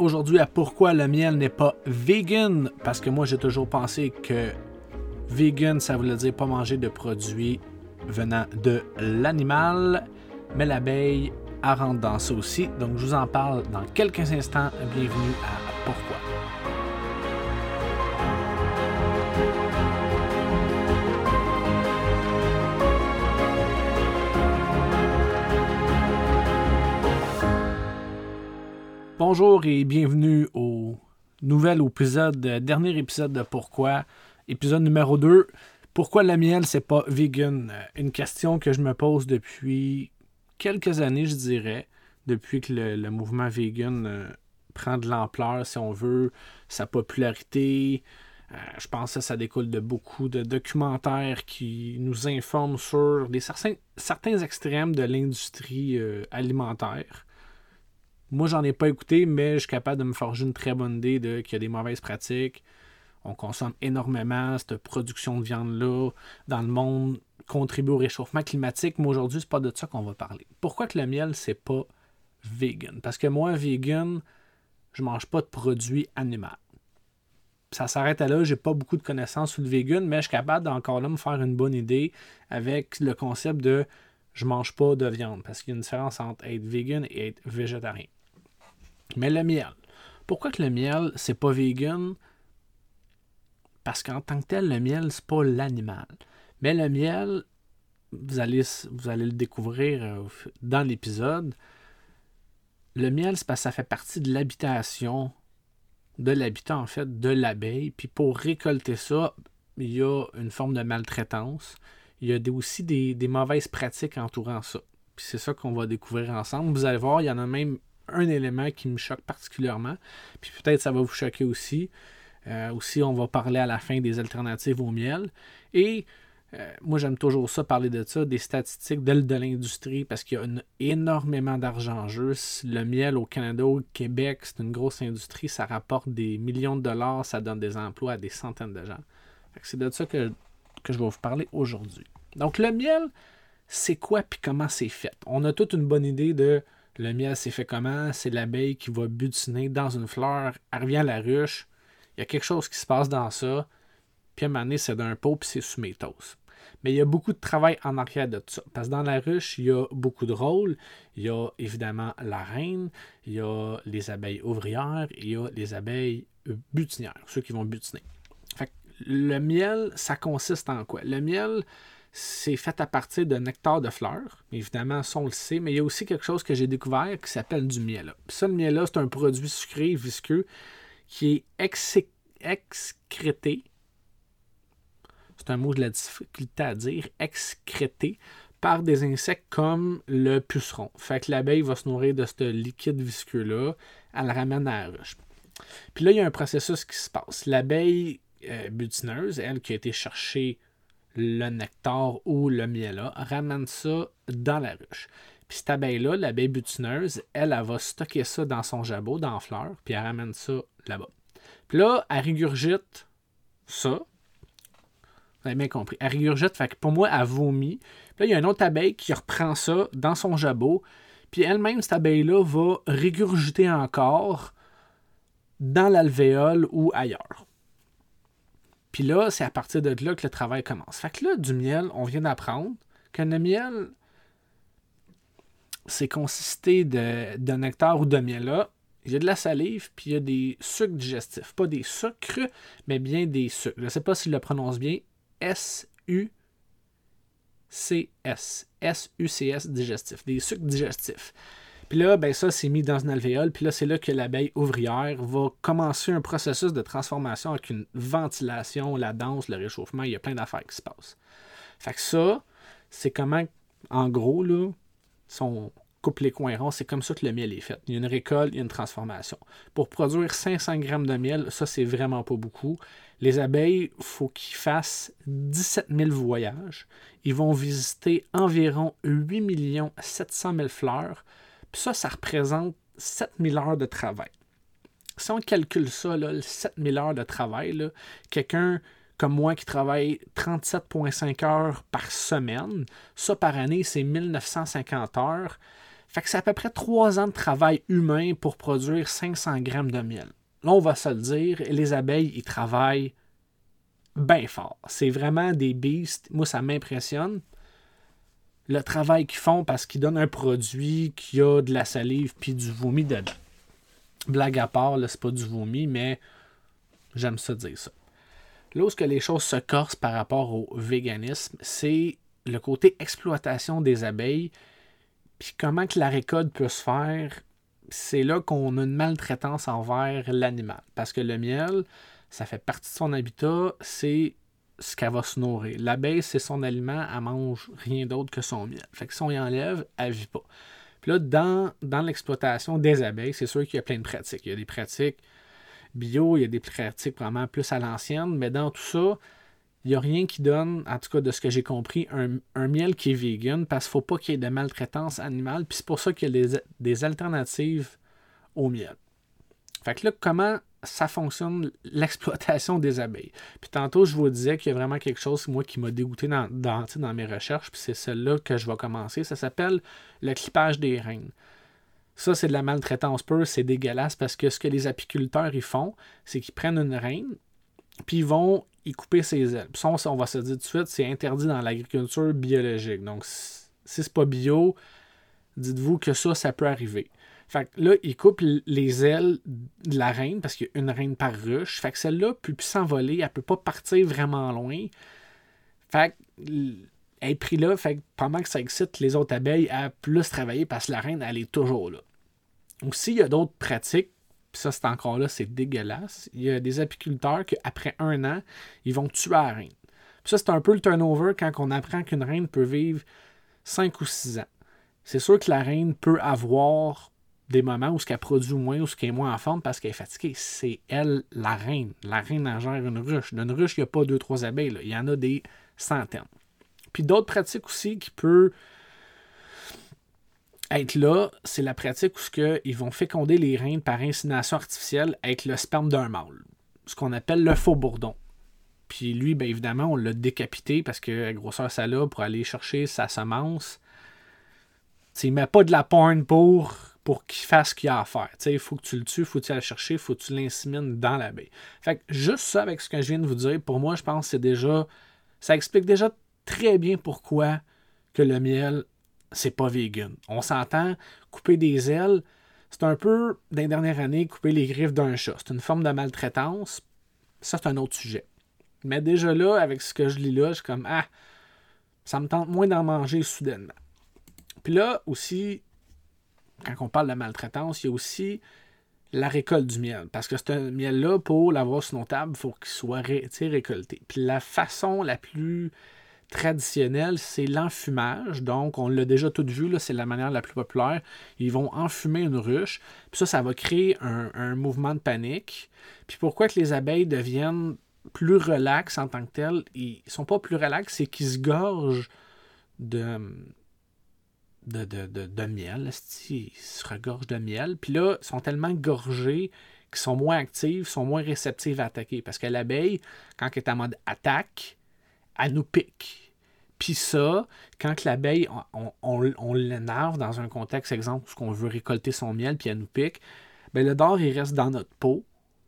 aujourd'hui à pourquoi le miel n'est pas vegan. Parce que moi, j'ai toujours pensé que vegan, ça voulait dire pas manger de produits venant de l'animal. Mais l'abeille, rentre dans ça aussi. Donc, je vous en parle dans quelques instants. Bienvenue à Pourquoi. Bonjour et bienvenue au nouvel épisode, dernier épisode de Pourquoi, épisode numéro 2. Pourquoi le miel, c'est pas vegan? Une question que je me pose depuis quelques années, je dirais, depuis que le, mouvement vegan euh, prend de l'ampleur, si on veut, sa popularité. Euh, je pense que ça découle de beaucoup de documentaires qui nous informent sur des certains, extrêmes de l'industrie euh, alimentaire. Moi, j'en ai pas écouté, mais je suis capable de me forger une très bonne idée de qu'il y a des mauvaises pratiques. On consomme énormément cette production de viande-là dans le monde, contribue au réchauffement climatique. Mais aujourd'hui, c'est pas de ça qu'on va parler. Pourquoi que le miel, c'est pas vegan? Parce que moi, vegan, je mange pas de produits animaux. Ça s'arrête à là, j'ai pas beaucoup de connaissances sur le vegan, mais je suis capable d'encore là me faire une bonne idée avec le concept de je mange pas de viande. Parce qu'il y a une différence entre être vegan et être végétarien. Mais le miel. Pourquoi que le miel, c'est pas vegan? Parce qu'en tant que tel, le miel, c'est pas l'animal. Mais le miel, vous allez, le découvrir euh, dans l'épisode. Le miel, c'est parce que ça fait partie de l'habitation de l'habitat, en fait, de l'abeille. Puis pour récolter ça, il y a une forme de maltraitance. Il y a aussi des, des mauvaises pratiques entourant ça. Puis c'est ça qu'on va découvrir ensemble. Vous allez voir, il y en a même un élément qui me choque particulièrement. Puis peut-être ça va vous choquer aussi. Euh, aussi, on va parler à la fin des alternatives au miel. Et euh, moi, j'aime toujours ça, parler de ça, des statistiques de, de l'industrie, parce qu'il y a énormément d'argent en jeu. Le miel au Canada, au Québec, c'est une grosse industrie. Ça rapporte des millions de dollars, ça donne des emplois à des centaines de gens. C'est de ça que, que je vais vous parler aujourd'hui. Donc, le miel, c'est quoi puis comment c'est fait? On a toute une bonne idée de le miel, c'est fait comment? C'est l'abeille qui va butiner dans une fleur, elle revient à la ruche, il y a quelque chose qui se passe dans ça, puis à un moment donné, c'est d'un pot, puis c'est sous. Mais il y a beaucoup de travail en arrière de ça. Parce que dans la ruche, il y a beaucoup de rôles. Il y a évidemment la reine, il y a les abeilles ouvrières, il y a les abeilles butinières, ceux qui vont butiner. Le miel, ça consiste en quoi? Le miel, c'est fait à partir de nectar de fleurs. Évidemment, ça, on le sait, mais il y a aussi quelque chose que j'ai découvert qui s'appelle du miel. Ça, le miel, c'est un produit sucré, visqueux, qui est excrété. C'est un mot de la difficulté à dire, excrété par des insectes comme le puceron. Fait que l'abeille va se nourrir de ce liquide visqueux-là, elle le ramène à la ruche. Puis là, il y a un processus qui se passe. L'abeille euh, butineuse, elle qui a été chercher le nectar ou le miel ramène ça dans la ruche. Puis cette abeille-là, l'abeille butineuse, elle, elle, va stocker ça dans son jabot, dans la fleur, puis elle ramène ça là-bas. Puis là, elle régurgite ça. Vous avez bien compris. Elle régurgite, fait que pour moi, elle vomit. Puis là, il y a une autre abeille qui reprend ça dans son jabot. Puis elle-même, cette abeille-là, va régurgiter encore dans l'alvéole ou ailleurs. Puis là, c'est à partir de là que le travail commence. Fait que là, du miel, on vient d'apprendre que le miel, c'est consisté de, nectar ou de miel là. Il y a de la salive, puis il y a des sucres digestifs. Pas des sucres, mais bien des sucres. Je ne sais pas s'il le prononce bien. S-U-C-S. S-U-C-S digestif. Des sucres digestifs. Puis là, ben ça, c'est mis dans une alvéole. Puis là, c'est là que l'abeille ouvrière va commencer un processus de transformation avec une ventilation, la danse, le réchauffement. Il y a plein d'affaires qui se passent. Fait que ça, c'est comment, en gros, là, son coupe les coins ronds, c'est comme ça que le miel est fait. Il y a une récolte, il y a une transformation. Pour produire 500 grammes de miel, ça, c'est vraiment pas beaucoup. Les abeilles, il faut qu'ils fassent 17 000 voyages. Ils vont visiter environ 8 700 000 fleurs. Puis ça, ça représente 7000 heures de travail. Si on calcule ça, là, 7000 heures de travail, quelqu'un comme moi qui travaille 37,5 heures par semaine, ça par année, c'est 1950 heures. Fait que c'est à peu près 3 ans de travail humain pour produire 500 grammes de miel. Là, on va se le dire, les abeilles, ils travaillent bien fort. C'est vraiment des beasts. Moi, ça m'impressionne. Le travail qu'ils font parce qu'ils donnent un produit qui a de la salive puis du vomi dedans. Blague à part, là, c'est pas du vomi, mais j'aime ça dire ça. Là où les choses se corsent par rapport au véganisme, c'est le côté exploitation des abeilles, puis comment que la récolte peut se faire. C'est là qu'on a une maltraitance envers l'animal. Parce que le miel, ça fait partie de son habitat, c'est ce qu'elle va se nourrir. L'abeille, c'est son aliment, elle mange rien d'autre que son miel. Fait que si on y enlève, elle vit pas. Puis là, dans, dans l'exploitation des abeilles, c'est sûr qu'il y a plein de pratiques. Il y a des pratiques bio, il y a des pratiques vraiment plus à l'ancienne, mais dans tout ça, il n'y a rien qui donne, en tout cas de ce que j'ai compris, un, miel qui est vegan parce qu'il ne faut pas qu'il y ait de maltraitance animale. Puis c'est pour ça qu'il y a des, alternatives au miel. Fait que là, comment ça fonctionne l'exploitation des abeilles? Puis tantôt, je vous disais qu'il y a vraiment quelque chose, moi, qui m'a dégoûté dans, dans, dans mes recherches. Puis c'est celle-là que je vais commencer. Ça s'appelle le clipage des reines. Ça, c'est de la maltraitance pure, c'est dégueulasse parce que ce que les apiculteurs ils font, c'est qu'ils prennent une reine, puis ils vont y couper ses ailes. Puis ça, on va se dire tout de suite, c'est interdit dans l'agriculture biologique. Donc, si c'est pas bio, dites-vous que ça, ça peut arriver. Fait que là, ils coupent les ailes de la reine parce qu'il y a une reine par ruche. Fait que celle-là peut plus s'envoler, elle peut pas partir vraiment loin. Fait que elle est pris là, fait que pendant que ça excite les autres abeilles à plus travailler parce que la reine, elle est toujours là. Aussi, il y a d'autres pratiques, puis ça, c'est encore là, c'est dégueulasse. Il y a des apiculteurs qu'après un an, ils vont tuer la reine. Ça, c'est un peu le turnover quand on apprend qu'une reine peut vivre 5 ou 6 ans. C'est sûr que la reine peut avoir des moments où ce qu'elle produit moins ou ce qu'elle est moins en forme parce qu'elle est fatiguée. C'est elle, la reine. La reine en gère une ruche. D'une ruche, il n'y a pas deux, trois abeilles. Il y en a des centaines. Puis d'autres pratiques aussi qui peuvent être là, c'est la pratique où ils vont féconder les reines par insémination artificielle avec le sperme d'un mâle. Ce qu'on appelle le faux bourdon. Puis lui, bien évidemment, on l'a décapité parce que la grosseur ça l'a pour aller chercher sa semence. Il met pas de la porn pour, pour qu'il fasse ce qu'il a à faire. Il faut que tu le tues, il faut que tu ailles le chercher, il faut que tu l'insémines dans la baie. Fait que juste ça avec ce que je viens de vous dire, pour moi, je pense que c'est déjà. Ça explique déjà très bien pourquoi que le miel, c'est pas vegan. On s'entend, couper des ailes, c'est un peu, dans les dernières années, couper les griffes d'un chat. C'est une forme de maltraitance. Ça, c'est un autre sujet. Mais déjà là, avec ce que je lis là, je suis comme, ah, ça me tente moins d'en manger soudainement. Puis là aussi, quand on parle de maltraitance, il y a aussi la récolte du miel. Parce que ce miel-là, pour l'avoir sur nos tables, il faut qu'il soit récolté. Puis la façon la plus traditionnel, c'est l'enfumage. Donc, on l'a déjà tout vu, c'est la manière la plus populaire. Ils vont enfumer une ruche. Puis ça, ça va créer un, mouvement de panique. Puis pourquoi que les abeilles deviennent plus relaxes en tant que telles? Ils sont pas plus relax, c'est qu'ils se gorgent de, de, de, miel. Ils se regorgent de miel. Puis là, ils sont tellement gorgés qu'ils sont moins actifs, sont moins réceptifs à attaquer. Parce que l'abeille, quand elle est en mode attaque, elle nous pique. Puis ça, quand l'abeille, on, l'énerve dans un contexte, exemple, où on veut récolter son miel, puis elle nous pique, ben le dard, il reste dans notre peau.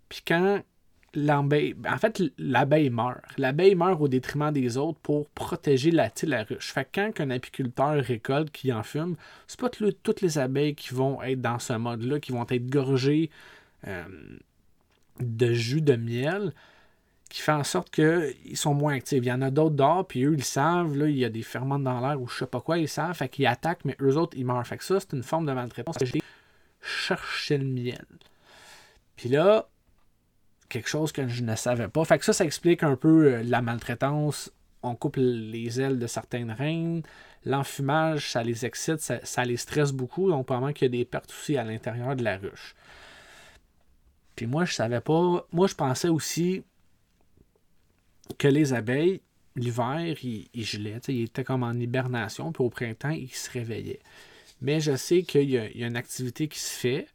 Puis quand l'abeille, en fait, l'abeille meurt. L'abeille meurt au détriment des autres pour protéger la, la ruche. Fait que quand un apiculteur récolte, qui en fume, c'est pas toutes les abeilles qui vont être dans ce mode-là, qui vont être gorgées euh, de jus de miel qui fait en sorte qu'ils sont moins actifs. Il y en a d'autres dehors, puis eux, ils savent, là, il y a des ferments dans l'air ou je sais pas quoi, ils savent, fait qu'ils attaquent, mais eux autres, ils meurent. Fait que ça, c'est une forme de maltraitance. J'ai cherché le miel. Puis là, quelque chose que je ne savais pas. Fait que ça, ça explique un peu euh, la maltraitance. On coupe les ailes de certaines reines. L'enfumage, ça les excite, ça, les stresse beaucoup. Donc, probablement qu'il y a des pertes aussi à l'intérieur de la ruche. Puis moi, je savais pas. Moi, je pensais aussi que les abeilles, l'hiver, ils, gelaient, ils étaient comme en hibernation, puis au printemps, ils se réveillaient. Mais je sais qu'il y, a une activité qui se fait,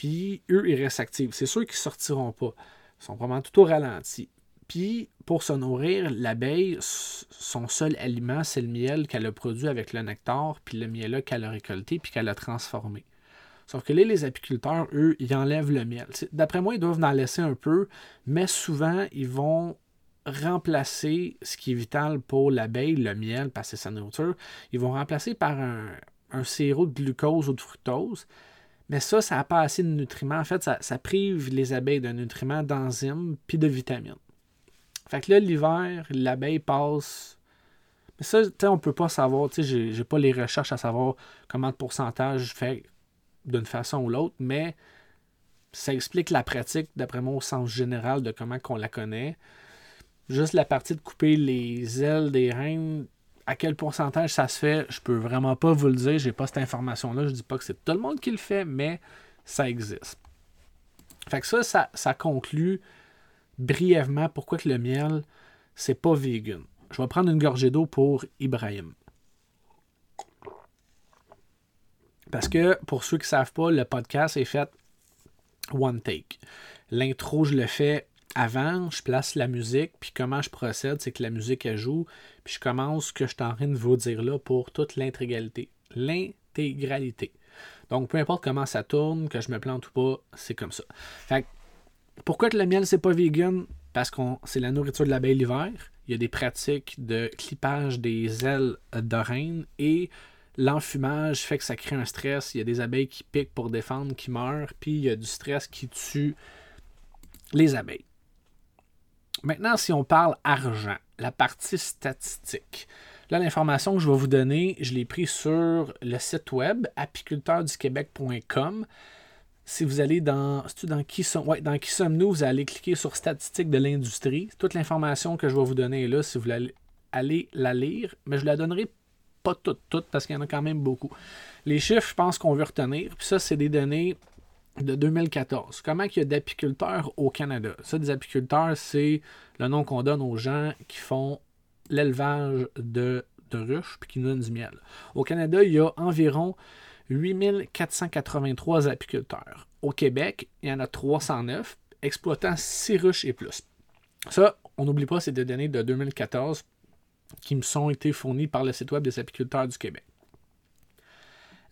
puis eux, ils restent actifs. C'est sûr qu'ils ne sortiront pas. Ils sont vraiment tout au ralenti. Puis, pour se nourrir, l'abeille, son seul aliment, c'est le miel qu'elle a produit avec le nectar, puis le miel qu'elle a récolté, puis qu'elle a transformé. Sauf que là, les apiculteurs, eux, ils enlèvent le miel. D'après moi, ils doivent en laisser un peu, mais souvent, ils vont remplacer ce qui est vital pour l'abeille, le miel, parce que c'est sa nourriture. Ils vont remplacer par un, un sirop de glucose ou de fructose. Mais ça, ça n'a pas assez de nutriments. En fait, ça, ça prive les abeilles de nutriments, d'enzymes, puis de vitamines. Fait que là, l'hiver, l'abeille passe. Mais ça, tu sais, on peut pas savoir. Tu sais, pas les recherches à savoir comment de pourcentage fait d'une façon ou l'autre, mais ça explique la pratique, d'après moi, au sens général de comment qu'on la connaît. Juste la partie de couper les ailes des reines, à quel pourcentage ça se fait, je peux vraiment pas vous le dire. J'ai pas cette information-là. Je dis pas que c'est tout le monde qui le fait, mais ça existe. Fait que ça, ça, conclut brièvement pourquoi que le miel, c'est pas vegan. Je vais prendre une gorgée d'eau pour Ibrahim. Parce que pour ceux qui ne savent pas, le podcast est fait one take. L'intro, je le fais avant, je place la musique, puis comment je procède, c'est que la musique elle joue, puis je commence ce que je suis en train de vous dire là pour toute l'intégralité. L'intégralité. Donc peu importe comment ça tourne, que je me plante ou pas, c'est comme ça. Pourquoi que le miel, c'est pas vegan? Parce que c'est la nourriture de l'abeille l'hiver. Il y a des pratiques de clippage des ailes de et l'enfumage fait que ça crée un stress. Il y a des abeilles qui piquent pour défendre, qui meurent, puis il y a du stress qui tue les abeilles. Maintenant, si on parle argent, la partie statistique. Là, l'information que je vais vous donner, je l'ai pris sur le site web apiculteurduquebec.com si vous allez dans, dans qui, sommes, dans qui sommes-nous, vous allez cliquer sur statistiques de l'industrie. Toute l'information que je vais vous donner est là si vous voulez aller la lire, mais je la donnerai pas toute, toute parce qu'il y en a quand même beaucoup. Les chiffres, je pense qu'on veut retenir. Puis ça, c'est des données de 2014. Comment il y a d'apiculteurs au Canada? Ça, des apiculteurs, c'est le nom qu'on donne aux gens qui font l'élevage de, ruches puis qui nous donnent du miel. Au Canada, il y a environ 8483 apiculteurs. Au Québec, il y en a 309, exploitant 6 ruches et plus. Ça, on n'oublie pas, c'est des données de 2014 qui me sont été fournies par le site web des apiculteurs du Québec.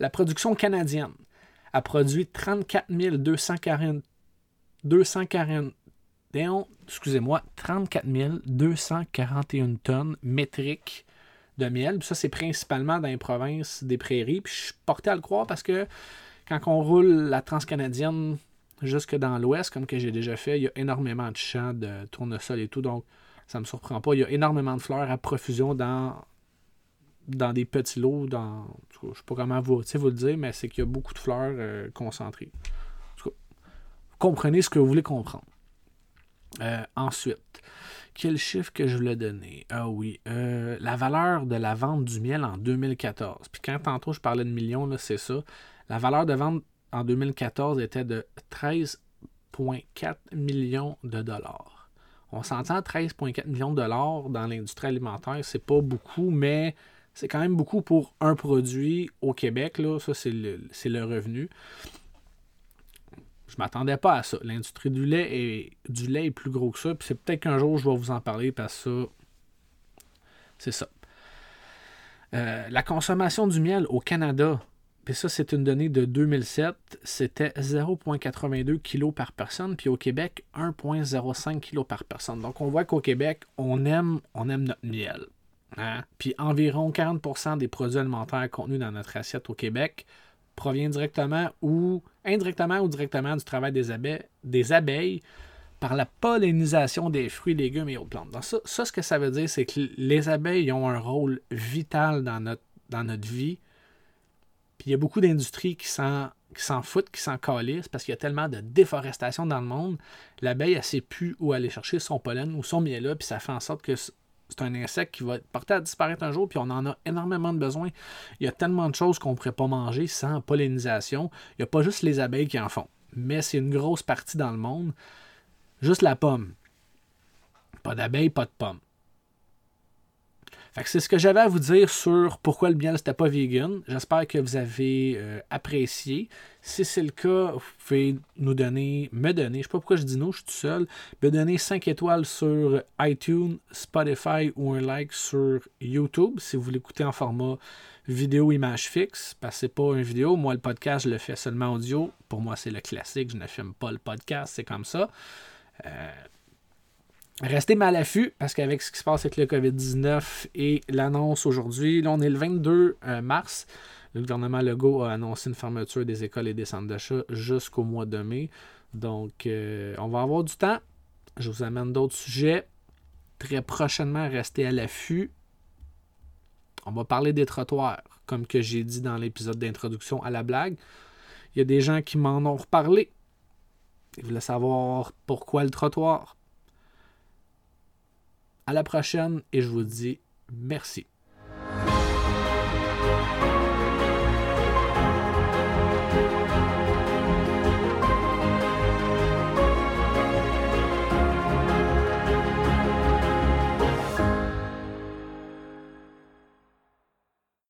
La production canadienne a produit 34 240, 240 excusez-moi, 34 241 tonnes métriques de miel. ça, c'est principalement dans les provinces des prairies. Puis je suis porté à le croire parce que quand on roule la transcanadienne jusque dans l'ouest, comme que j'ai déjà fait, il y a énormément de champs de tournesol et tout. Donc, ça ne me surprend pas. Il y a énormément de fleurs à profusion dans, dans des petits lots. Dans, je ne sais pas comment vous, vous le dire, mais c'est qu'il y a beaucoup de fleurs euh, concentrées. comprenez ce que vous voulez comprendre. Euh, ensuite, quel chiffre que je voulais donner? Ah oui, euh, la valeur de la vente du miel en 2014. Puis quand tantôt je parlais de millions, c'est ça. La valeur de vente en 2014 était de 13,4 millions de dollars. On s'entend 13,4 millions de dollars dans l'industrie alimentaire, c'est pas beaucoup, mais c'est quand même beaucoup pour un produit au Québec. Là, ça, c'est le, revenu. Je m'attendais pas à ça. L'industrie du lait est, du lait plus gros que ça. Puis c'est peut-être qu'un jour je vais vous en parler parce que c'est ça. Euh, la consommation du miel au Canada, puis ça c'est une donnée de 2007, c'était 0,82 kg par personne, puis au Québec 1,05 kg par personne. Donc on voit qu'au Québec, on aime, on aime notre miel. Hein? Puis environ 40% des produits alimentaires contenus dans notre assiette au Québec provient directement ou indirectement ou directement du travail des abeilles, par la pollinisation des fruits, légumes et autres plantes. Donc ça, ce que ça veut dire, c'est que les abeilles ont un rôle vital dans notre, vie. Puis il y a beaucoup d'industries qui s'en, qui s'en foutent, qui s'en calissent parce qu'il y a tellement de déforestation dans le monde. L'abeille, elle ne sait plus où aller chercher son pollen ou son miel là, puis ça fait en sorte que c'est un insecte qui va être porté à disparaître un jour, puis on en a énormément de besoin. Il y a tellement de choses qu'on ne pourrait pas manger sans pollinisation. Il n'y a pas juste les abeilles qui en font, mais c'est une grosse partie dans le monde. Juste la pomme. Pas d'abeilles, pas de pommes. C'est ce que j'avais à vous dire sur pourquoi le miel c'était pas vegan. J'espère que vous avez euh, apprécié. Si c'est le cas, vous pouvez nous donner, me donner, je sais pas pourquoi je dis non, je suis tout seul, me donner 5 étoiles sur iTunes, Spotify ou un like sur YouTube si vous voulez écouter en format vidéo image fixe, parce que c'est pas une vidéo. Moi, le podcast, je le fais seulement audio. Pour moi, c'est le classique. Je ne filme pas le podcast, c'est comme ça. Euh, Restez mal à l'affût parce qu'avec ce qui se passe avec le COVID-19 et l'annonce aujourd'hui, là on est le 22 euh, mars, le gouvernement Legault a annoncé une fermeture des écoles et des centres d'achat jusqu'au mois de mai. Donc euh, on va avoir du temps. Je vous amène d'autres sujets. Très prochainement, restez à l'affût. On va parler des trottoirs, comme que j'ai dit dans l'épisode d'introduction à la blague. Il y a des gens qui m'en ont reparlé. Ils voulaient savoir pourquoi le trottoir. À la prochaine et je vous dis merci.